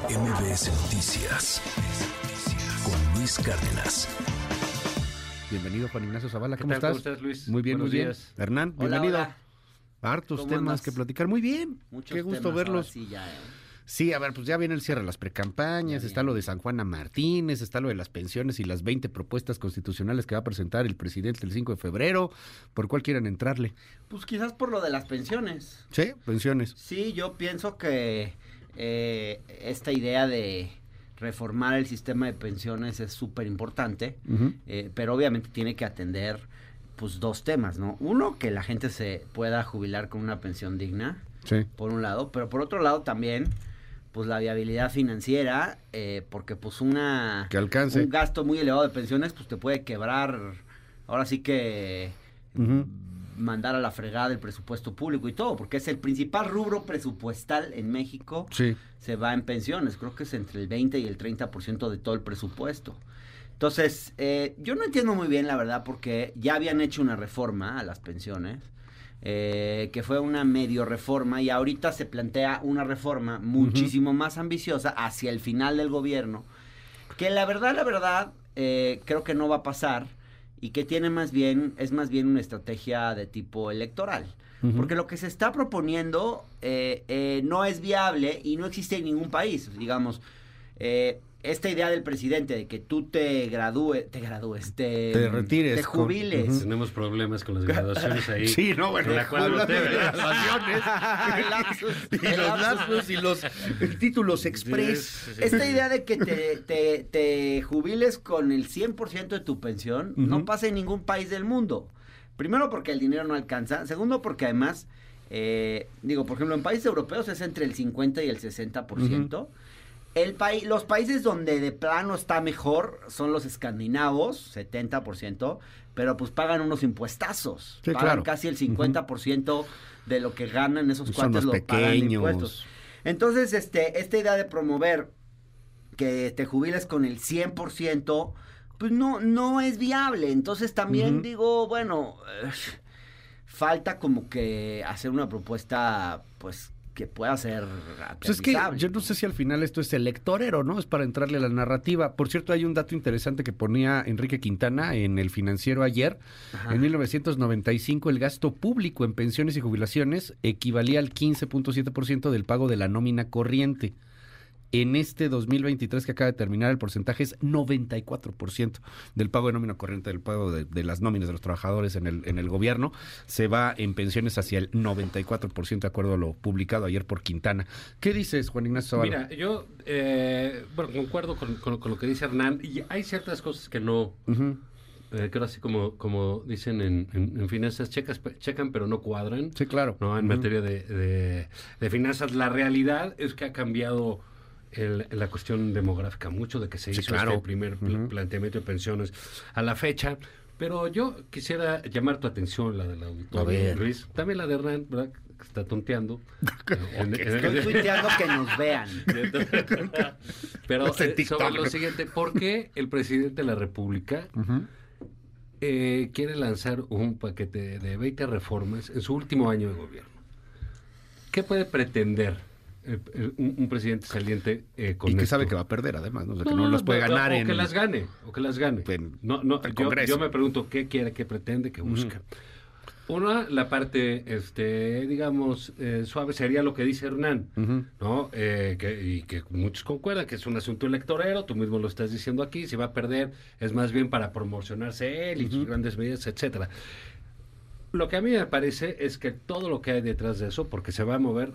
MBS Noticias con Luis Cárdenas. Bienvenido, Juan Ignacio Zavala. ¿Qué ¿Cómo tal? estás? ¿Cómo estás, Luis? Muy bien, Buenos muy bien. días. Hernán, Hola, bienvenido. hola. Hartos ¿Cómo temas andas? que platicar. Muy bien. Muchos Qué gusto temas verlos. ahora sí ya, ¿eh? Sí, a ver, pues ya viene el cierre de las precampañas, está lo de San Juana Martínez, está lo de las pensiones y las 20 propuestas constitucionales que va a presentar el presidente el 5 de febrero. ¿Por cuál quieren entrarle? Pues quizás por lo de las pensiones. Sí, pensiones. Sí, yo pienso que eh, esta idea de reformar el sistema de pensiones es súper importante, eh, pero obviamente tiene que atender pues dos temas, ¿no? Uno, que la gente se pueda jubilar con una pensión digna, Sí. por un lado, pero por otro lado también pues la viabilidad financiera, eh, porque pues una Que alcance. un gasto muy elevado de pensiones pues te puede quebrar, ahora sí que. Mandar a la fregada el presupuesto público y todo, porque es el principal rubro presupuestal en México, Sí. se va en pensiones, creo que es entre el 20 y el 30% de todo el presupuesto. Entonces, eh, yo no entiendo muy bien, la verdad, porque ya habían hecho una reforma a las pensiones, eh, que fue una medio reforma, y ahorita se plantea una reforma muchísimo más ambiciosa hacia el final del gobierno, que la verdad, la verdad, eh, creo que no va a pasar, y que tiene más bien, es más bien una estrategia de tipo electoral. Porque lo que se está proponiendo eh, eh, no es viable y no existe en ningún país. Digamos, eh, esta idea del presidente de que tú te gradúes, te gradúes, te, Te retires te con- jubiles. Tenemos problemas con las graduaciones ahí. Sí, no, bueno, En la usted, de graduaciones. Y los lapsus. y los títulos express. Sí, sí, sí. Esta idea de que te, te, te jubiles con el 100% de tu pensión no pasa en ningún país del mundo. Primero porque el dinero no alcanza. Segundo porque además, eh, digo, por ejemplo, en países europeos es entre el 50 y el 60%. El país, los países donde de plano está mejor son los escandinavos, 70%, pero pues pagan unos impuestazos. Sí, pagan claro. casi el 50% de lo que ganan esos Son cuates los lo pagan pequeños. impuestos. Entonces, este, esta idea de promover que te jubiles con el 100%, pues no, no es viable. Entonces también digo, bueno, eh, falta como que hacer una propuesta, pues, que pueda ser Pues es que yo no sé si al final esto es electorero, ¿no? Es para entrarle a la narrativa. Por cierto, hay un dato interesante que ponía Enrique Quintana en el financiero ayer. Ajá. En 1995 el gasto público en pensiones y jubilaciones equivalía al 15.7% del pago de la nómina corriente. En este 2023 que acaba de terminar, el porcentaje es 94% del pago de nómina corriente, del pago de, de las nóminas de los trabajadores en el, en el gobierno. Se va en pensiones hacia el 94%, de acuerdo a lo publicado ayer por Quintana. ¿Qué dices, Juan Ignacio Zavala? Mira, yo eh, bueno, concuerdo con, con- con lo que dice Hernán. Y hay ciertas cosas que no, Ujú. eh, que ahora sí como, como dicen en, en- en finanzas, checas, checan pero no cuadran. Sí, claro. ¿no? En materia de, de- de finanzas. La realidad es que ha cambiado el- la cuestión demográfica mucho de que se Sí, hizo claro. este primer pl- planteamiento de pensiones a la fecha. Pero yo quisiera llamar tu atención, la del auditorio. Luis. También la de Hernán, ¿verdad? Que está tonteando. En- en- Estoy tuiteando que nos vean. Pero eh, sobre lo siguiente, ¿por qué el presidente de la República eh, quiere lanzar un paquete de 20 reformas en su último año de gobierno? ¿Qué puede pretender el- el- un, un presidente saliente eh, con Y que esto? sabe que va a perder, además, ¿no? O sea, que no, las puede ganar o en... que las gane, o que las gane. en no, no, el yo, Congreso. yo me pregunto qué quiere, qué pretende, qué busca. Una, la parte, este, digamos, eh, suave sería lo que dice Hernán. ¿no? Eh, que, y que muchos concuerdan que es un asunto electorero, tú mismo lo estás diciendo aquí, si va a perder es más bien para promocionarse él y sus grandes medidas, etcétera. Lo que a mí me parece es que todo lo que hay detrás de eso, porque se va a mover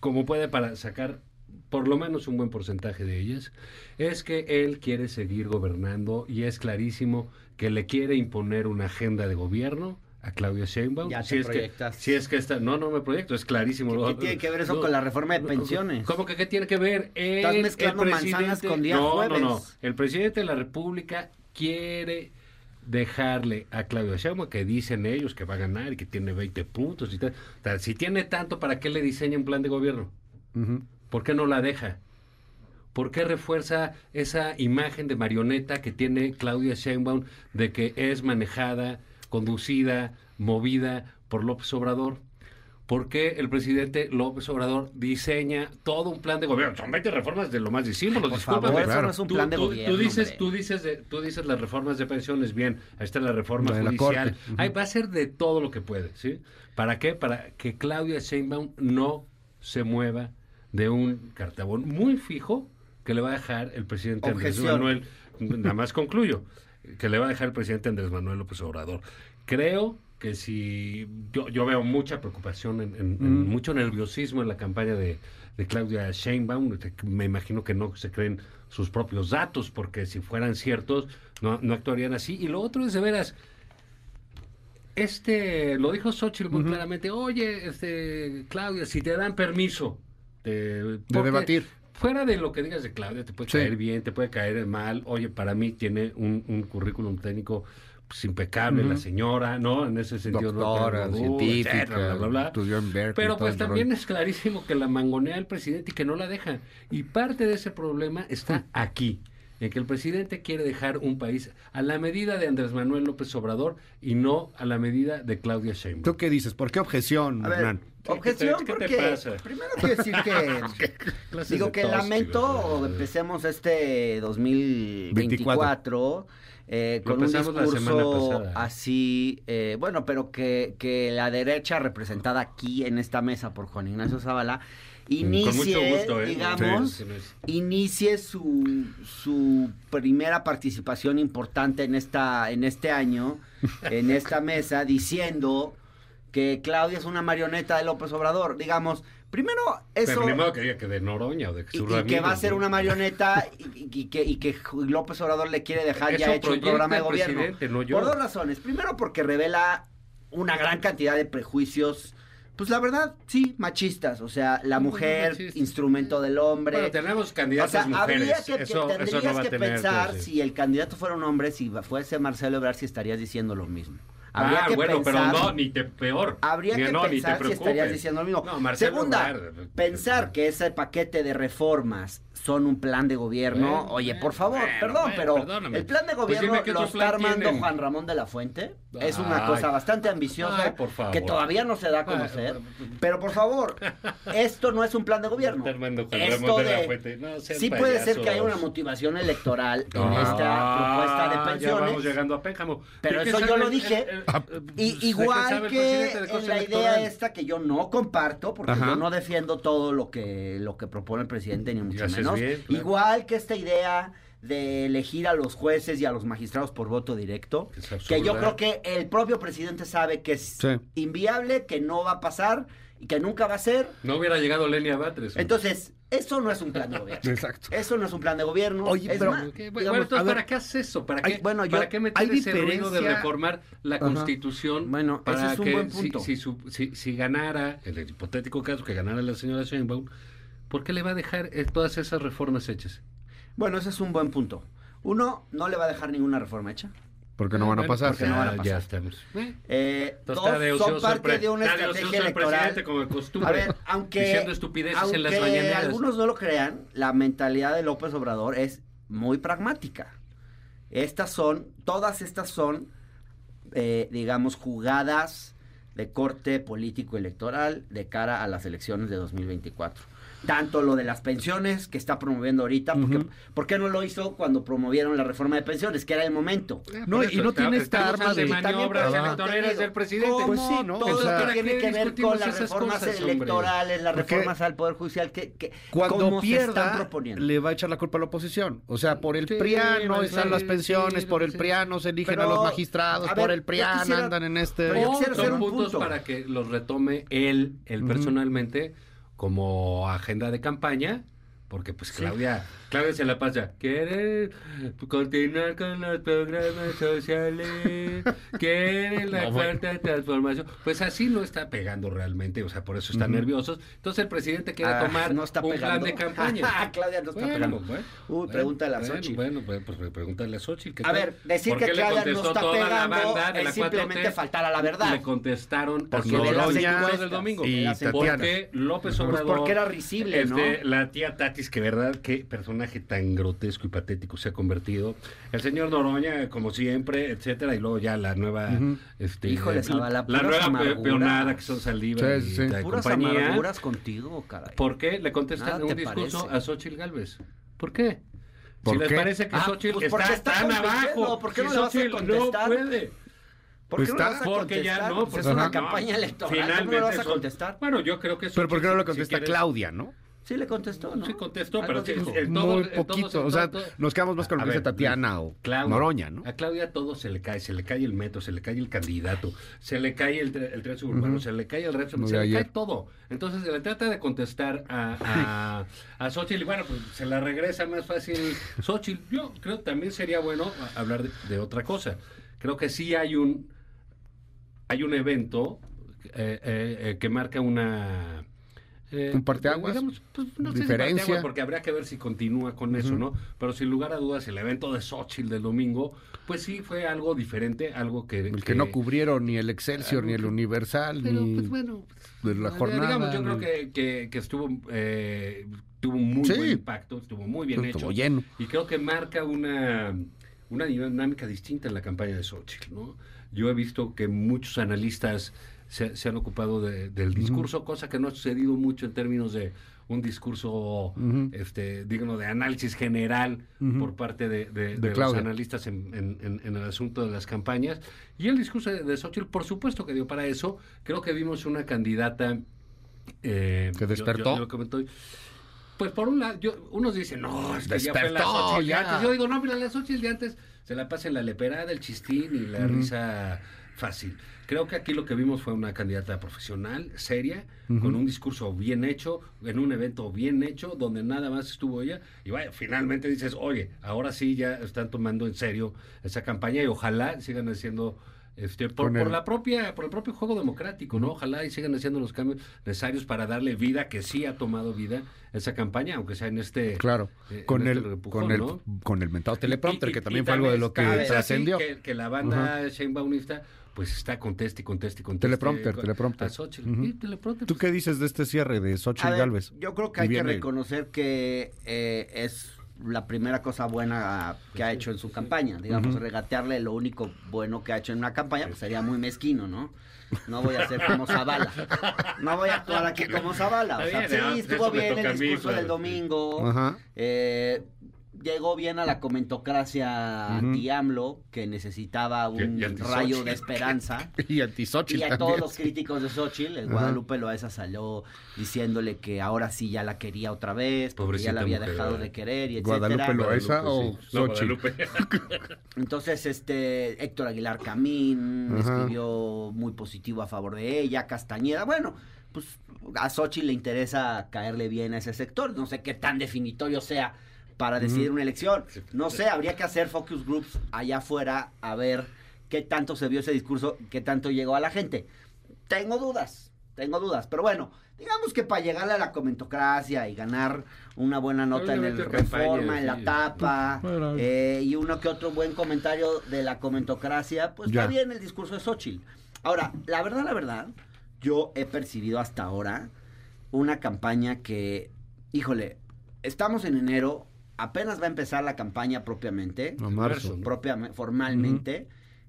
como puede para sacar por lo menos un buen porcentaje de ellas, es que él quiere seguir gobernando y es clarísimo que le quiere imponer una agenda de gobierno a Claudia Sheinbaum. Ya si te es que, proyectas. si es que está, no, no me proyecto, es clarísimo. ¿Qué- tiene que ver eso con la reforma de pensiones? ¿Cómo que qué tiene que ver? Estás El- mezclando el manzanas con día no, jueves. No, no, El presidente de la República quiere dejarle a Claudia Sheinbaum que dicen ellos que va a ganar y que tiene 20 puntos y tal. O sea, si tiene tanto, ¿para qué le diseña un plan de gobierno? ¿Por qué no la deja? ¿Por qué refuerza esa imagen de marioneta que tiene Claudia Sheinbaum de que es manejada, conducida, movida por López Obrador? ¿Por qué el presidente López Obrador diseña todo un plan de gobierno? Son 20 reformas de lo más disímbolos, Por discúlpame. claro. no es un Tú- plan de tú- gobierno. Tú dices, tú dices, de- tú dices las reformas de pensiones, bien, ahí está la reforma la judicial. Ahí va a ser de todo lo que puede, ¿sí? ¿Para qué? Para que Claudia Sheinbaum no se mueva de un cartabón muy fijo que le va a dejar el presidente Andrés. Manuel. Nada más concluyo, que le va a dejar el presidente Andrés Manuel López Obrador. Creo que si yo, yo veo mucha preocupación, en, en- en mucho nerviosismo en la campaña de, de Claudia Sheinbaum, me imagino que no se creen sus propios datos, porque si fueran ciertos, no, no actuarían así. Y lo otro es de veras, este, lo dijo Xochitl muy claramente, oye, este, Claudia, si te dan permiso de, debatir. Fuera de lo que digas de Claudia, te puede Sí. caer bien, te puede caer mal. Oye, para mí tiene un, un currículum técnico pues, impecable la señora, ¿no? En ese sentido. no Doctora, duda, científica, etcétera, bla, bla, bla. estudió en Berkeley, Pero pues también rollo. es clarísimo que la mangonea el presidente y que no la deja. Y parte de ese problema está aquí, en que el presidente quiere dejar un país a la medida de Andrés Manuel López Obrador y no a la medida de Claudia Sheinbaum. ¿Tú qué dices? ¿Por qué objeción, ver, Hernán? objeción ¿Qué te- qué te porque pasa? primero quiero decir que digo que lamento tío. empecemos este 2024 eh, con un discurso así eh, bueno pero que, que la derecha representada aquí en esta mesa por Juan Ignacio Zavala inicie mucho gusto, ¿eh? digamos sí. inicie su, su primera participación importante en esta en este año en esta mesa diciendo que Claudia es una marioneta de López Obrador digamos primero eso Pero que diga que de Noroña o de y, Jesús y que va a ser ¿no? una marioneta y, y que, y que López Obrador le quiere dejar ya Eso hecho un programa de gobierno no yo. por dos razones primero porque revela una gran cantidad de prejuicios pues la verdad sí machistas o sea la No, no mujer instrumento del hombre Bueno, tenemos o candidatas sea, mujeres. que, que eso, eso tendrías no va a que tener. pensar sí. si el candidato fuera un hombre, si fuese Marcelo Ebrard, si estarías diciendo lo mismo. Habría Ah, que bueno, pensar, pero no, ni te peor. Habría Ni- que no, ni te pensar si preocupes. estarías diciendo lo mismo. No, Segunda, pensar que ese paquete de reformas son un plan de gobierno. Bueno, Oye, bueno, por favor, bueno, perdón, bueno, pero perdóname. el plan de Pues gobierno qué lo está armando tienen. Juan Ramón de la Fuente. Es una cosa bastante ambiciosa Ay, por favor. que todavía no se da a conocer. Pero por favor, esto no es un plan de gobierno. Está armando Juan Esto Ramón de la de- Fuente. No, Sí puede ser que haya una motivación electoral en Ah, esta propuesta de Ya vamos pensiones. llegando a Pénjamo. Pero ¿De qué eso yo lo dije. el- el- Ah, el- Y, ¿de qué igual que en la idea esta que yo no comparto, porque Ajá. yo no defiendo todo lo que, lo que propone el presidente, ni mucho haces menos. bien, claro. Igual que esta idea de elegir a los jueces y a los magistrados por voto directo, Que es que yo creo que el propio presidente sabe que es Sí. inviable, que no va a pasar y que nunca va a ser. No hubiera llegado Lenia Batres. Entonces, eso no es un plan de gobierno. Exacto. Eso no es un plan de gobierno. Oye, Es pero- más, ¿Qué? Bueno, digamos, entonces, ver, ¿para qué haces eso? ¿Para hay- qué, bueno, yo- ¿para qué meter hay ese ruido de reformar la Ajá. Constitución? Bueno, para ese es un que buen si- punto. Si, su- si- si ganara, en el hipotético caso que ganara la señora Sheinbaum, ¿por qué le va a dejar eh, todas esas reformas hechas? Bueno, ese es un buen punto. Uno, no le va a dejar ninguna reforma hecha. Porque no van a Bueno, pasar. porque no van a ya- pasar. Ya estamos. Eh, Eh, dos, de son parte de una estrategia el electoral. presidente como de costumbre. A ver, aunque, Diciendo estupideces en las mañaneras. algunos no lo crean, la mentalidad de López Obrador es muy pragmática. Estas son, todas estas son, eh, digamos, jugadas de corte político electoral de cara a las elecciones de 2024. Tanto lo de las pensiones que está promoviendo ahorita, porque, Ujú. ¿por qué no lo hizo cuando promovieron la reforma de pensiones? Que era el momento. Eh, No, y no está- tiene esta arma de de- maniobras Te del presidente. ¿cómo Pues sí, ¿no? Todo O sea, lo ¿para que tiene que ver con las reformas cosas, hombre? electorales, las Porque reformas al Poder Judicial, que, que Cuando cómo se están pierda, proponiendo. le va a echar la culpa a la oposición. O sea, por el Sí, PRIAN no va a están las pensiones, sí, por el sí. PRIAN no se eligen Pero, a los magistrados, a por el yo PRIAN quisiera- andan en este... pero yo O quisiera hacer son un puntos punto. para que los retome él, él personalmente, como agenda de campaña, porque pues Claudia, Claudia se la pasa, quiere continuar con los programas sociales, quiere la No, bueno. cuarta transformación, pues así no está pegando realmente, o sea, por eso están Ujú. nerviosos, entonces el presidente quiere Ah, tomar no está un pegando. plan de campaña. Claudia no está Bueno, pegando. bueno, Uy, bueno, pregúntale a Xochitl. Bueno, pues, pues pregúntale a Xochitl. ¿qué A ver, decir ¿Por que Claudia no está toda la pegando banda de es la simplemente 4T? faltar a la verdad. Le contestaron Porque de las encuestas del domingo. y Tatiana. Porque López Pues Obrador. porque era risible, ¿no? este, La tía Tati X, que verdad, qué personaje tan grotesco y patético se ha convertido. El señor Noroña, como siempre, etcétera, y luego ya la nueva, este, Híjole, eh, Zavala, la nueva amarguras. peonada que son Saldívar Sí, la Puras compañía. amarguras contigo, caray. ¿Por qué le contestan un discurso parece. a Xochitl Galvez? ¿Por qué? ¿Por si les qué? parece que Ah, Xochitl pues está, está tan abajo, ¿por qué si no le vas a contestar? no puede. ¿Por qué no Está- le vas a Porque ya contestar? no, Pues pues es una campaña electoral, ¿cómo Finalmente le vas a son- contestar? Bueno, yo creo que Pero ¿por qué no si contesta quieres- Claudia, no? Sí le contestó, ¿no? Sí contestó, Algo pero sí, dijo. el- todo- Muy todo- poquito. o sea, todo- nos quedamos más con lo A que dice Tatiana o Claudia, Noroña, ¿no? A Claudia todo se le cae, se le cae el metro, se le cae el candidato, se le cae el, el tren suburbano, se le cae el red, se le ayer. cae todo. Entonces se le trata de contestar a, a, a Xochitl y bueno, pues se la regresa más fácil Xochitl. Yo creo que también sería bueno hablar de, de otra cosa. Creo que sí hay un, hay un evento eh, eh, eh, que marca una... eh, Un parteaguas, digamos, pues, no sé si diferencia. parteaguas, porque habría que ver si continúa con eso, ¿no? Pero sin lugar a dudas, el evento de Xochitl del domingo, pues sí fue algo diferente, algo que... El que no cubrieron ni el Excelsior, ni el que- Universal, Pero, ni pues bueno... de la jornada. Digamos, yo creo que, que, que estuvo... Eh, tuvo muy Sí. buen impacto, estuvo muy bien Estuvo hecho. lleno. Y creo que marca una, una dinámica distinta en la campaña de Xochitl, ¿no? Yo he visto que muchos analistas se, se han ocupado de- del discurso, cosa que no ha sucedido mucho en términos de un discurso este, digno de análisis general por parte de, de- de los analistas en, en- en- en el asunto de las campañas. Y el discurso de, de Xochitl, por supuesto que dio para eso. Creo que vimos una candidata... eh, ¿Que despertó? yo- yo. Pues por un lado, yo, unos dicen, no, es que ya fue la Despertó, de ya. antes. Yo digo, no, mira, la Xochitl de antes se la pasa en la leperada, el chistín y la risa fácil. Creo que aquí lo que vimos fue una candidata profesional, seria, con un discurso bien hecho, en un evento bien hecho, donde nada más estuvo ella. Y vaya, finalmente dices, oye, ahora sí ya están tomando en serio esa campaña y ojalá sigan haciendo... Este, por, por la propia por el propio juego democrático, ¿no? Ojalá y sigan haciendo los cambios necesarios para darle vida, que sí ha tomado vida esa campaña, aunque sea en este Claro, eh, con este el, repujón, con el, ¿no? con el mentado teleprompter, Y- y- que también fue algo de lo que trascendió. Que, que la banda Sheinbaumista pues está conteste conteste conteste. Teleprompter, con- teleprompter. a Xochitl. Sí, teleprompter, ¿Tú pues, qué dices de este cierre de Xochitl Galvez? Yo creo que hay que reconocer que eh, es la primera cosa buena que ha hecho en su campaña. Digamos, regatearle lo único bueno que ha hecho en una campaña, pues sería muy mezquino, ¿no? No voy a ser como Zavala. No voy a actuar aquí como Zavala. O sea, sí, estuvo bien el mí, discurso claro, del domingo. Ajá. Eh, llegó bien a la comentocracia anti-AMLO, que necesitaba un Y- y anti-Xochitl. rayo de esperanza. Y anti Xochitl Y a también. todos los críticos de Xochitl, el. Guadalupe Loaesa salió diciéndole que ahora sí ya la quería otra vez, porque ya la había mujer, dejado de querer y etcétera. Guadalupe Loaesa o Guadalupe, sí. No, Xochitl. Guadalupe. Entonces, este Héctor Aguilar Camín Ajá. escribió muy positivo a favor de ella, Castañeda, bueno, pues a Xochitl le interesa caerle bien a ese sector, no sé qué tan definitorio sea para decidir una elección. No sé, habría que hacer focus groups allá afuera a ver qué tanto se vio ese discurso, qué tanto llegó a la gente. Tengo dudas, tengo dudas, pero bueno, digamos que para llegarle a la comentocracia y ganar una buena nota en el campaña, Reforma, en la sí. tapa, Bueno. eh, y uno que otro buen comentario de la comentocracia, pues Ya. está bien el discurso de Xochitl. Ahora, la verdad, la verdad, yo he percibido hasta ahora una campaña que, híjole, estamos en enero, apenas va a empezar la campaña propiamente, A marzo. propiamente, formalmente,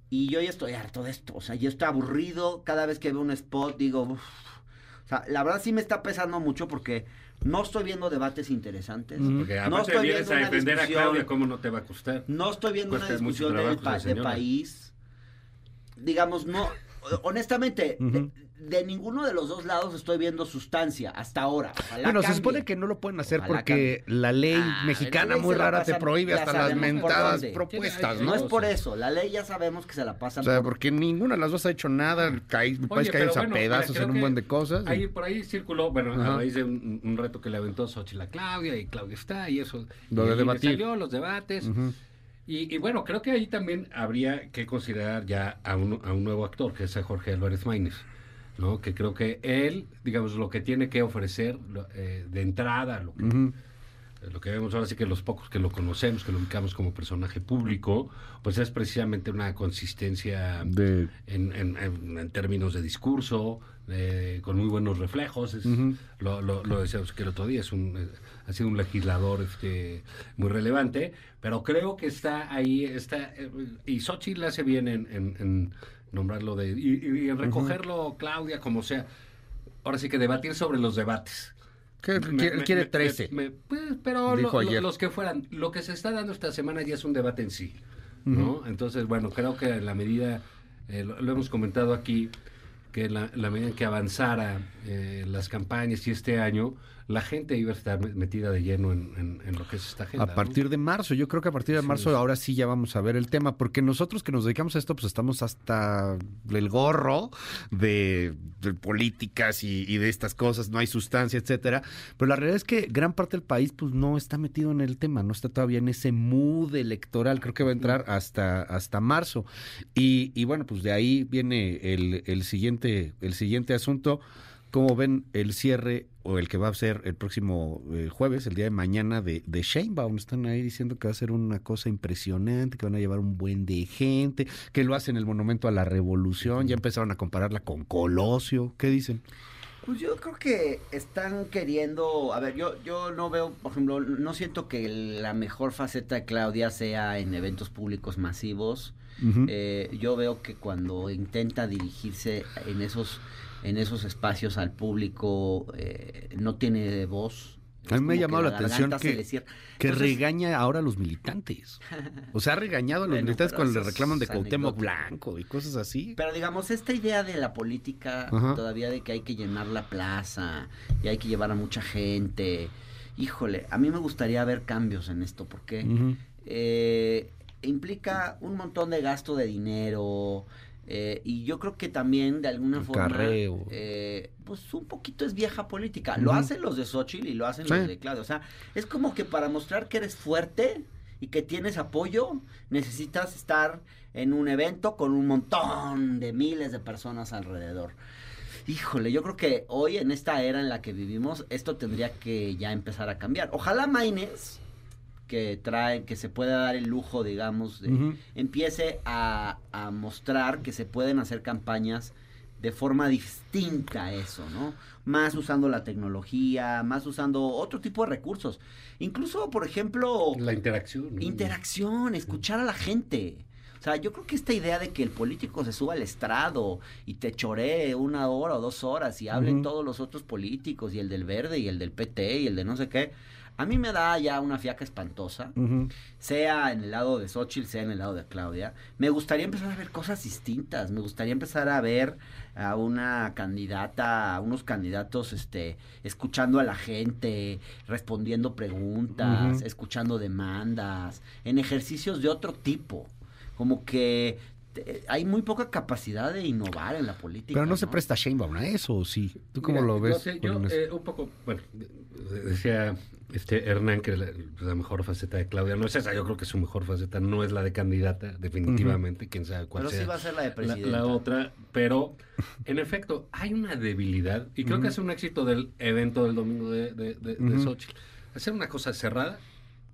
y yo ya estoy harto de esto, o sea, yo estoy aburrido, cada vez que veo un spot digo, "Uf". o sea, la verdad sí me está pesando mucho porque no estoy viendo debates interesantes. Porque no estoy vienes viendo a una defender a discusión, Claudia, ¿cómo no te va a costar? no estoy viendo una Cuesta discusión pa- de país. Digamos, no. Honestamente, de, ninguno de los dos lados estoy viendo sustancia hasta ahora. Ojalá Bueno, se supone que no lo pueden hacer Ojalá porque la ley Ah, mexicana la ley muy se la rara te prohíbe hasta las mentadas propuestas, ¿no? No es o por sea. eso, la ley ya sabemos que se la O pasan sea, por- porque ninguna de las dos ha hecho nada, el, caí- el país Oye, a pedazos en un buen de cosas. Ahí, por ahí circuló, bueno, Ajá. a raíz de un, un reto que le aventó Xochitl a Claudia, y Claudia está, y eso. Lo y de debatir. Salió los debates. Y bueno, creo que ahí también habría que considerar ya a un, a un nuevo actor, que es a Jorge Álvarez Maínez. ¿No? Que creo que él, digamos, lo que tiene que ofrecer eh, de entrada, lo que, Ujú. lo que vemos ahora sí que los pocos que lo conocemos, que lo ubicamos como personaje público, pues es precisamente una consistencia De- en, en- en- en términos de discurso, con muy buenos reflejos. es- Lo, lo, lo decíamos que el otro día, es un, eh, ha sido un legislador este, muy relevante, pero creo que está ahí, está, eh, y Xochitl hace bien en, en- en nombrarlo de, y, recogerlo, Claudia, como sea. Ahora sí que debatir sobre los debates. ¿Qué- Me- quiere, me- quiere me- 13. me- pues, pero lo- lo- los que fueran, lo que se está dando esta semana ya es un debate en sí, ¿no? Entonces, bueno, creo que en la medida, eh, lo, lo hemos comentado aquí, que la, la medida en que avanzara eh, las campañas y este año, la gente iba a estar me- metida de lleno en, en- en lo que es esta agenda. A ¿no? partir de marzo, yo creo que a partir de Sí, marzo ahora sí ya vamos a ver el tema, porque nosotros que nos dedicamos a esto, pues estamos hasta el gorro de, de políticas y, y de estas cosas, no hay sustancia, etcétera. Pero la realidad es que gran parte del país, pues no está metido en el tema, no está todavía en ese mood electoral, creo que va a entrar hasta, hasta marzo. Y, y bueno, pues de ahí viene el, el siguiente, el siguiente asunto. ¿Cómo ven el cierre o el que va a ser el próximo eh, jueves, el día de mañana de, de Sheinbaum? Están ahí diciendo que va a ser una cosa impresionante, que van a llevar un buen de gente, que lo hacen el Monumento a la Revolución, ya empezaron a compararla con Colosio. ¿Qué dicen? Pues yo creo que están queriendo, a ver, yo yo no veo, por ejemplo, no siento que la mejor faceta de Claudia sea en eventos públicos masivos. Eh, yo veo que cuando intenta dirigirse en esos en esos espacios al público eh, no tiene voz. A mí me ha llamado la atención garganta se que- regaña ahora a los militantes. O sea, ha regañado a los Bueno, militantes cuando le reclaman de Cuauhtémoc. Blanco y cosas así. Pero digamos, esta idea de la política, Ajá. todavía de que hay que llenar la plaza y hay que llevar a mucha gente. Híjole, a mí me gustaría ver cambios en esto porque Ujú. eh, implica un montón de gasto de dinero. Eh, y yo creo que también de alguna El forma, carreo. eh, pues un poquito es vieja política. Lo hacen los de Xochitl y lo hacen Sí. los de Claudia. O sea, es como que para mostrar que eres fuerte y que tienes apoyo, necesitas estar en un evento con un montón de miles de personas alrededor. Híjole, yo creo que hoy en esta era en la que vivimos, esto tendría que ya empezar a cambiar. Ojalá Maines, que trae, que se pueda dar el lujo, digamos, de, empiece a, a mostrar que se pueden hacer campañas de forma distinta a eso, ¿no? Más usando la tecnología, más usando otro tipo de recursos. Incluso, por ejemplo, La interacción. ¿no? interacción, escuchar a la gente. O sea, yo creo que esta idea de que el político se suba al estrado y te choree una hora o dos horas y hablen todos los otros políticos y el del verde y el del PT y el de no sé qué, a mí me da ya una fiaca espantosa sea en el lado de Xochitl, sea en el lado de Claudia, me gustaría empezar a ver cosas distintas, me gustaría empezar a ver a una candidata, a unos candidatos, este, escuchando a la gente, respondiendo preguntas, escuchando demandas, en ejercicios de otro tipo, como que eh, hay muy poca capacidad de innovar en la política. Pero no se presta Sheinbaum a eso, ¿o sí? ¿Tú cómo Mira, lo yo ves? sé, yo, eh, un poco, bueno, de- decía este Hernán que la, la mejor faceta de Claudia no es esa, yo creo que su mejor faceta no es la de candidata, definitivamente, quién sabe cuál Pero sea sí va a ser la de presidenta. la otra, pero en efecto hay una debilidad y creo que es un éxito del evento del domingo de, de, de, de. Xochitl. Hacer una cosa cerrada,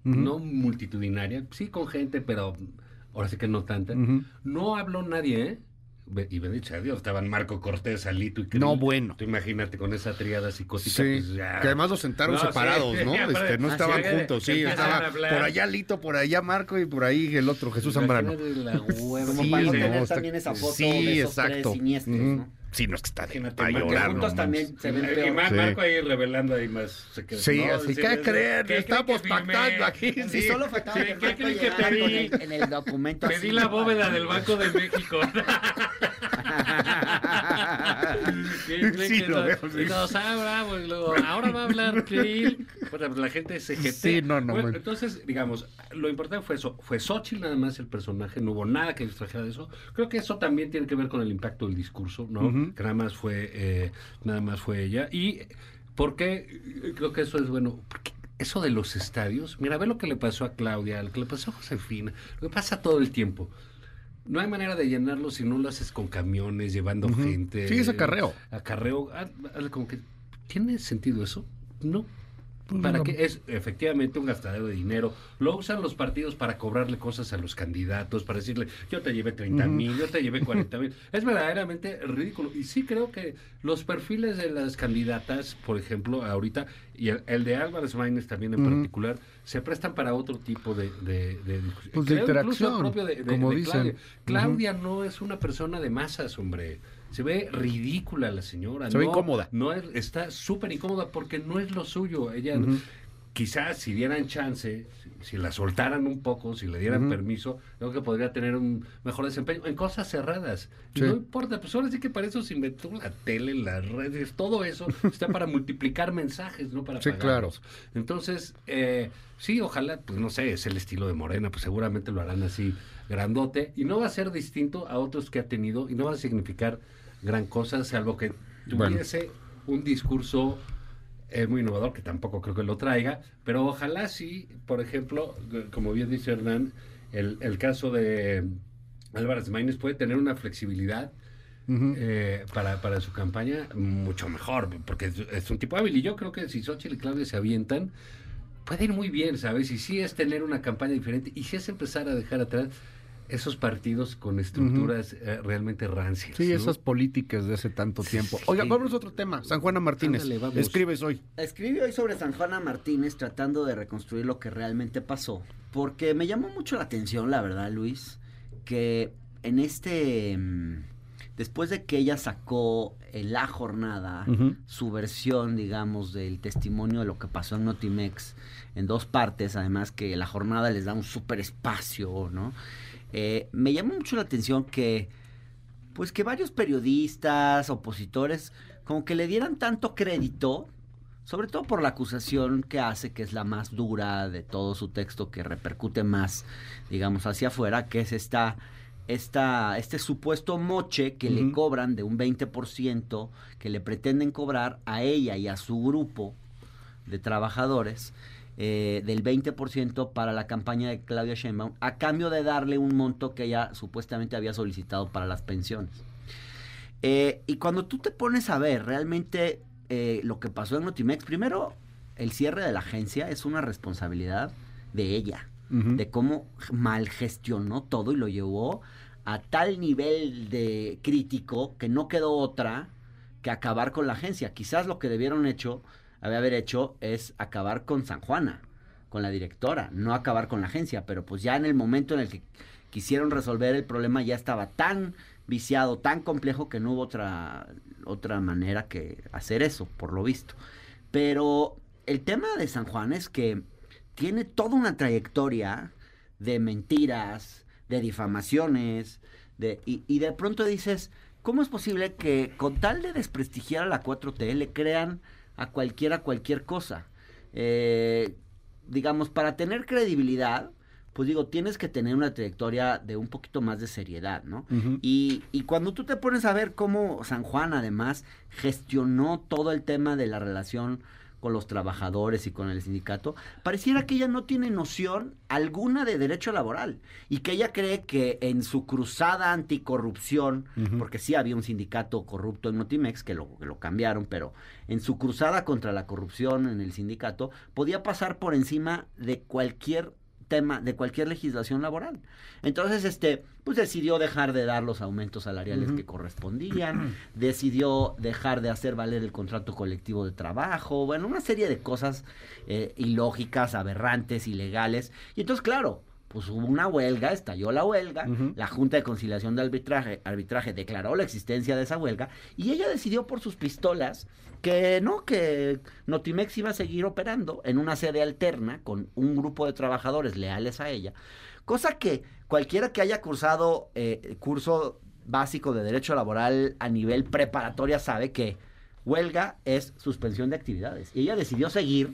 no multitudinaria, sí con gente, pero ahora sí que no tanta. No habló nadie, ¿eh? Y bendito sea Dios, estaban Marco Cortés, Alito y Krill. No, bueno. Tú imagínate con esa triada psicótica. Sí, pues, ya. que además los sentaron No, sí, separados, ¿no? Este, no estaban que- juntos, que sí, estaba por allá Lito, por allá Marco y por ahí el otro, Jesús Zambrano. Imagínate la hueva. Como Sí, para no está- también esa foto sí, de esos tres exacto. siniestros. ¿no? Sí, no es que está de Imagínate, para Marco, llorar, juntos no también se ven Y peor. Mar- Sí. Marco ahí revelando ahí más. se quedó, Sí, no, así, sí, ¿qué sí, creen? ¿qué creen Estamos que firmé? pactando aquí. Sí, Sí. solo faltaba Sí, que ¿qué Marco creen que llegara pedí? con el- en el documento Pedí así, la bóveda del Banco de México. ¿Qué creen Sí, lo veo, sí. Luego, ahora va a hablar Krill. Bueno, la gente se gente. Sí, no, no, Bueno, entonces, digamos, lo importante fue eso. Fue Xochitl nada más el personaje, no hubo nada que distrajera de eso. Creo que eso también tiene que ver con el impacto del discurso, ¿no? Que nada más fue, eh, nada más fue ella. Y, ¿por qué? Creo que eso es bueno. Porque eso de los estadios, mira, ve lo que le pasó a Claudia, lo que le pasó a Josefina, lo que pasa todo el tiempo. No hay manera de llenarlo si no lo haces con camiones, llevando gente. Sí, es acarreo. Acarreo. hazle como que, ¿tiene sentido eso? No. Pues para que es efectivamente un gastadero de dinero. Lo usan los partidos para cobrarle cosas a los candidatos, para decirle, yo te llevé 30 mil, yo te llevé 40 mil. Es verdaderamente ridículo. Y sí creo que los perfiles de las candidatas, por ejemplo, ahorita, y el, de Álvarez Maínez también en particular, se prestan para otro tipo de, de, de, pues de interacción, propio de, como dicen. Claudia, Claudia no es una persona de masas, hombre. Se ve ridícula la señora. Se no, ve incómoda. No es, está súper incómoda porque no es lo suyo. Ella, quizás si dieran chance, si, la soltaran un poco, si le dieran permiso, creo que podría tener un mejor desempeño en cosas cerradas. No importa, pues ahora sí que para eso se inventó la tele, las redes, todo eso está para multiplicar mensajes, no para sí, claro. Entonces, eh, sí, ojalá, pues no sé, es el estilo de Morena, pues seguramente lo harán así grandote y no va a ser distinto a otros que ha tenido y no va a significar gran cosa, salvo que tuviese un discurso eh, muy innovador, que tampoco creo que lo traiga, pero ojalá sí, por ejemplo, como bien dice Hernán, el, el caso de Álvarez Maínez puede tener una flexibilidad eh, para, para su campaña mucho mejor, porque es, un tipo hábil y yo creo que si Xochitl y Claudia se avientan, puede ir muy bien, ¿sabes? Y sí es tener una campaña diferente y si es empezar a dejar atrás esos partidos con estructuras eh, realmente rancias. Sí, esas políticas de hace tanto tiempo. Oiga, vamos a otro tema. San Juana Martínez. Escribes hoy. Escribe hoy sobre San Juana Martínez tratando de reconstruir lo que realmente pasó. Porque me llamó mucho la atención, la verdad, Luis, que en este... Mm, después de que ella sacó en la jornada su versión, digamos, del testimonio de lo que pasó en Notimex en dos partes, además que la jornada les da un súper espacio, ¿no? Eh, me llamó mucho la atención que, pues que varios periodistas, opositores, como que le dieran tanto crédito, sobre todo por la acusación que hace, que es la más dura de todo su texto, que repercute más, digamos, hacia afuera, que es esta, esta este supuesto moche que le cobran de un 20%, que le pretenden cobrar a ella y a su grupo de trabajadores eh, del 20% para la campaña de Claudia Sheinbaum a cambio de darle un monto que ella supuestamente había solicitado para las pensiones. Eh, y cuando tú te pones a ver realmente eh, lo que pasó en Notimex, primero el cierre de la agencia es una responsabilidad de ella, de cómo mal gestionó todo y lo llevó a tal nivel de crítico que no quedó otra que acabar con la agencia. Quizás lo que debieron hecho había haber hecho es acabar con San Juana, con la directora, no acabar con la agencia, pero pues ya en el momento en el que quisieron resolver el problema ya estaba tan viciado, tan complejo que no hubo otra otra manera que hacer eso, por lo visto. Pero el tema de San Juan es que tiene toda una trayectoria de mentiras, de difamaciones, de, y, y de pronto dices, ¿cómo es posible que con tal de desprestigiar a la 4T le crean a cualquiera cualquier cosa. Eh, digamos, para tener credibilidad, pues digo, tienes que tener una trayectoria de un poquito más de seriedad, ¿no? y, y, cuando tú te pones a ver cómo San Juan además gestionó todo el tema de la relación con los trabajadores y con el sindicato, pareciera que ella no tiene noción alguna de derecho laboral y que ella cree que en su cruzada anticorrupción, porque sí había un sindicato corrupto en Notimex que lo, que lo cambiaron, pero en su cruzada contra la corrupción en el sindicato, podía pasar por encima de cualquier tema de cualquier legislación laboral. Entonces, este, pues decidió dejar de dar los aumentos salariales que correspondían, decidió dejar de hacer valer el contrato colectivo de trabajo, bueno, una serie de cosas eh, ilógicas, aberrantes, ilegales. Y entonces, claro, pues hubo una huelga, estalló la huelga, la Junta de Conciliación de Arbitraje, Arbitraje declaró la existencia de esa huelga y ella decidió por sus pistolas que no, que Notimex iba a seguir operando en una sede alterna con un grupo de trabajadores leales a ella, cosa que cualquiera que haya cursado eh, curso básico de derecho laboral a nivel preparatoria sabe que huelga es suspensión de actividades. Y ella decidió seguir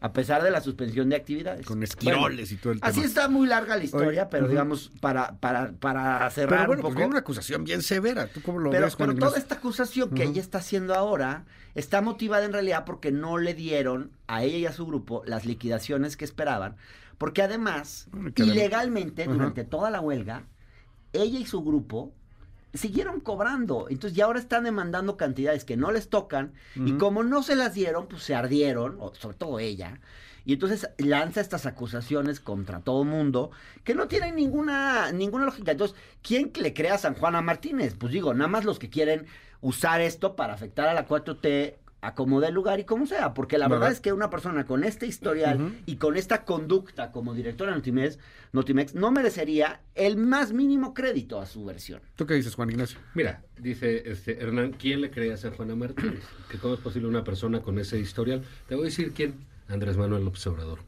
a pesar de la suspensión de actividades. Con esquiroles y todo el tema. Así está muy larga la historia, pero digamos, para, para, para cerrar pero un poco. una acusación bien severa. ¿Tú cómo lo pero, ves? Pero toda esta acusación que ella está haciendo ahora está motivada en realidad porque no le dieron a ella y a su grupo las liquidaciones que esperaban. Porque además, ilegalmente, durante toda la huelga, ella y su grupo siguieron cobrando. Entonces ya ahora están demandando cantidades que no les tocan y como no se las dieron, pues se ardieron, o sobre todo ella. Y entonces lanza estas acusaciones contra todo mundo que no tienen ninguna, ninguna lógica. Entonces, ¿quién le crea a San Juana Martínez? Pues digo, nada más los que quieren usar esto para afectar a la 4T a como dé lugar y como sea. Porque la verdad ¿Verdad? es que una persona con este historial y con esta conducta como directora de Notimex, Notimex no merecería el más mínimo crédito a su versión. ¿Tú qué dices, Juan Ignacio? Mira, dice este Hernán, ¿quién le cree a Juana Martínez? ¿Que ¿Cómo es posible una persona con ese historial? Te voy a decir quién. Andrés Manuel López Obrador.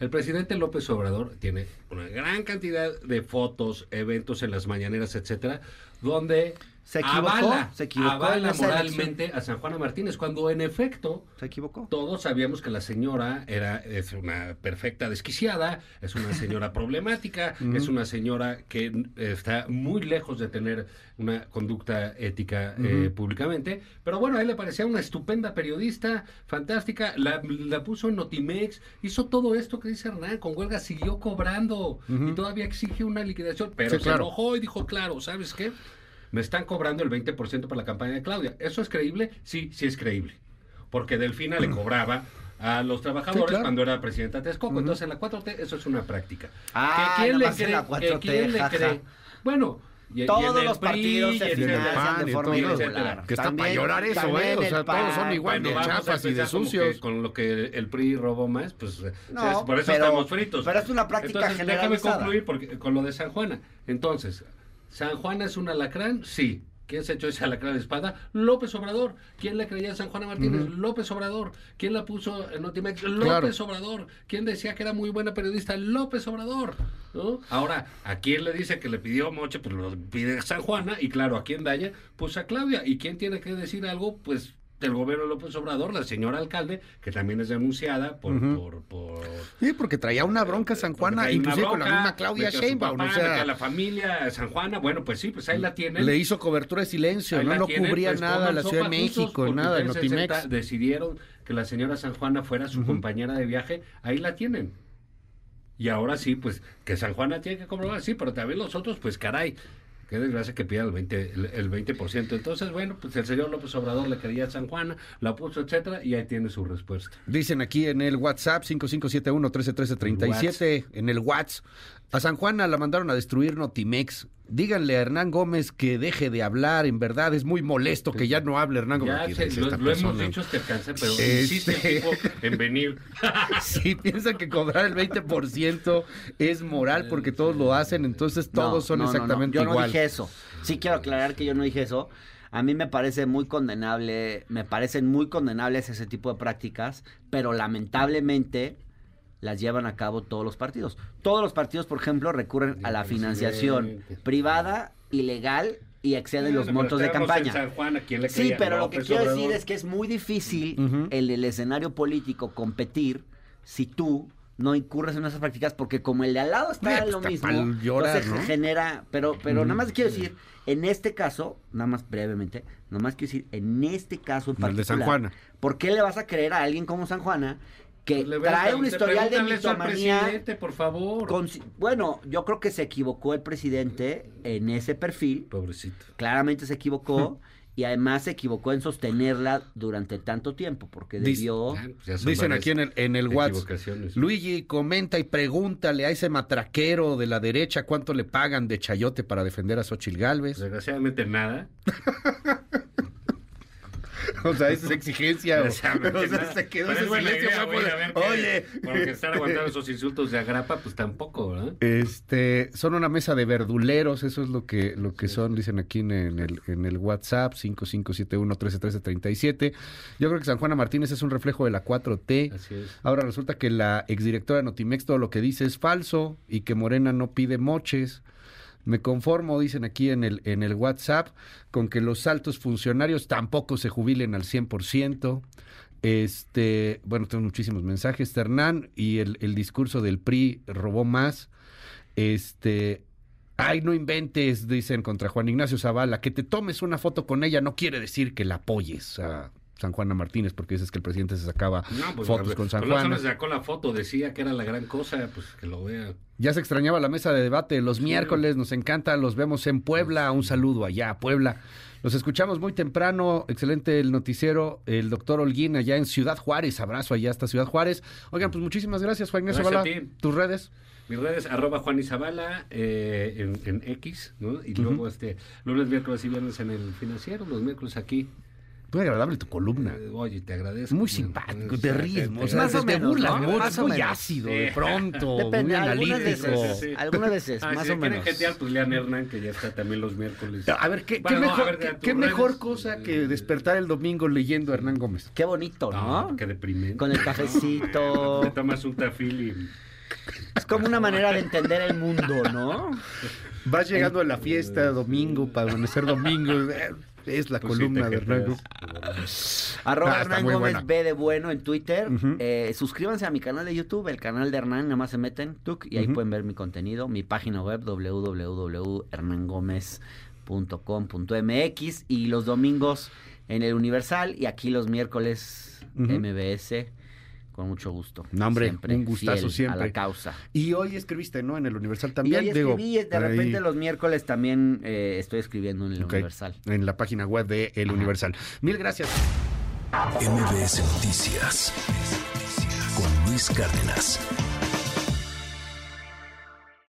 El presidente López Obrador tiene una gran cantidad de fotos, eventos en las mañaneras, etcétera, donde Se equivocó, avala, se equivocó avala moralmente a San Juana Martínez, cuando en efecto ¿Se equivocó? todos sabíamos que la señora era es una perfecta desquiciada, es una señora problemática, es una señora que está muy lejos de tener una conducta ética eh, públicamente. Pero bueno, a él le parecía una estupenda periodista, fantástica, la, la puso en Notimex, hizo todo esto que dice Hernán, con huelga siguió cobrando y todavía exige una liquidación, pero Sí, se claro. enojó y dijo, claro, ¿sabes qué? Me están cobrando el 20% para la campaña de Claudia. ¿Eso es creíble? Sí, sí es creíble. Porque Delfina le cobraba a los trabajadores Sí, claro. cuando era presidenta de Texcoco. Entonces, en la 4T eso es una práctica. Ah, ¿Que ¿Quién, le cree, la que 4T, quién le cree? Bueno, y, Todos los PRI, partidos se financian de forma irregular. Que está para llorar eso, ¿eh? O sea, todos son igual de Bueno, a chafas y de sucios. que con lo que el PRI robó más, pues por eso pero- estamos fritos. pero es una práctica Entonces, déjame concluir porque, con lo de San Juana. Entonces, ¿San Juana es un alacrán? Sí. ¿Quién se echó ese alacrán de espada? López Obrador. ¿Quién le creía a San Juana Martínez? López Obrador. ¿Quién la puso en Notimex? López Obrador. ¿Quién decía que era muy buena periodista? López Obrador. ¿no? Ahora, ¿a quién le dice que le pidió moche? Pues lo pide San Juana. Y claro, ¿a quién daña? Pues a Claudia. ¿Y quién tiene que decir algo? Pues del gobierno de López Obrador, la señora alcalde, que también es denunciada por... Por, por Sí, porque traía una bronca San Juana, inclusive con la misma Claudia Sheinbaum. papá, o sea, la familia San Juana, bueno, pues sí, pues ahí la tienen. le hizo cobertura de silencio, ¿no? No tienen, cubría pues, nada la Ciudad de México, nada Notimex. 60 decidieron que la señora San Juana fuera su compañera de viaje, ahí la tienen. Y ahora sí, pues, que San Juana tiene que comprobar, sí, pero también los otros, pues caray, qué desgracia que pida el 20%, el, el 20%. Entonces, bueno, pues el señor López Obrador le quería a San Juana, la puso, etcétera, y ahí tiene su respuesta. Dicen aquí en el WhatsApp 5571-131337, en el WhatsApp. A San Juana la mandaron a destruir Notimex. Díganle a Hernán Gómez que deje de hablar, en verdad es muy molesto que ya no hable Hernán Gómez. Ya Aquí se- dice lo, esta lo hemos dicho hasta el cáncer, pero Este- insiste el tipo en venir. Si piensan que cobrar el 20% es moral porque todos lo hacen, entonces todos No, son no, no, no. exactamente Yo no dije eso. Sí quiero aclarar que yo no dije eso. A mí me parece muy condenable, me parecen muy condenables ese tipo de prácticas, pero lamentablemente las llevan a cabo todos los partidos. Todos los partidos, por ejemplo, recurren a la financiación privada, ilegal y exceden los Bueno, montos de campaña. San Juan, ¿a quién le Sí, pero lo que quiero decir es que es muy difícil en el escenario político competir si tú no incurres en esas prácticas porque como el de al lado está pues, lo está mismo, llorar, entonces ¿no? genera, pero pero nada más quiero decir, en este caso, nada más brevemente, nada más quiero decir, en este caso en El de San particular, Juana. ¿por qué le vas a creer a alguien como San Juana que Pues trae un historial de eso al mitomanía? presidente, por favor. con- bueno, yo creo que se equivocó el presidente en ese perfil, Pobrecito. claramente se equivocó y además se equivocó en sostenerla durante tanto tiempo porque debió Ya, pues Dicen aquí en el, en el WhatsApp. Luigi comenta y pregúntale a ese matraquero de la derecha cuánto le pagan de chayote para defender a Xochil Gálvez. Desgraciadamente nada. O sea, esa es exigencia. o- sea, se quedó ese silencio. idea, por- ver que- Oye. Porque estar aguantando esos insultos de agrapa, pues tampoco, ¿verdad? Este, son una mesa de verduleros, eso es lo que, lo que son, dicen aquí en el, en el WhatsApp, 5571-131337. Yo creo que San Juana Martínez es un reflejo de la 4T. Así es. Ahora resulta que la exdirectora de Notimex todo lo que dice es falso y que Morena no pide moches. Me conformo, dicen aquí en el, en el WhatsApp, con que los altos funcionarios tampoco se jubilen al 100%. Este, bueno, tengo muchísimos mensajes. Hernán y el, el discurso del PRI robó más. Este, ay, no inventes, dicen contra Juan Ignacio Zavala, que te tomes una foto con ella no quiere decir que la apoyes. San Juana Martínez, porque dices que el presidente se sacaba No, pues, fotos con San no Juana. solo sacó la foto, decía que era la gran cosa, pues que lo vea. Ya se extrañaba la mesa de debate los miércoles, nos encanta, los vemos en Puebla, un saludo allá a Puebla. Los escuchamos muy temprano, excelente el noticiero, el doctor Holguín allá en Ciudad Juárez, abrazo allá hasta Ciudad Juárez. Oigan, pues muchísimas gracias, Juan Ignacio. Tus redes. Mis redes, arroba Juan Izabala, eh, en, en X, ¿no? Y luego este, lunes, miércoles y viernes en el financiero, los miércoles aquí. Muy agradable tu columna. Eh, oye, te agradezco. Muy simpático, te ríes, Más te, o te menos, burlas ¿no? Más o muy menos. ácido de pronto, Depende, muy algunas analítico. veces, sí. algunas veces, Ah, más si o quieren menos. jetear, pues lean Hernán, que ya está también los miércoles. A ver, ¿qué, Bueno, qué mejor, ver, qué- mejor cosa que despertar el domingo leyendo a Hernán Gómez? Qué bonito, ¿no? No, qué deprimente. Con el cafecito. Te tomas un tafil y... Es como una manera de entender el mundo, ¿no? Vas llegando a la fiesta domingo para amanecer domingo. Es la pues, columna de Hernán. Gómez. Arroba Ah, Hernán muy Gómez buena. B de bueno en Twitter. Eh, suscríbanse a mi canal de YouTube, el canal de Hernán, nada más se meten, tuc, y ahí pueden ver mi contenido, mi página web www.hernangomez.com.mx y los domingos en el Universal y aquí los miércoles. MBS con mucho gusto. No, hombre, Siempre un gustazo siempre. A la causa. Y hoy escribiste, ¿no? En el Universal Y también. hoy digo, escribí, de ahí, repente los miércoles también eh, estoy escribiendo en el Universal. En la página web de El Universal. Mil gracias. MBS Noticias con Luis Cárdenas.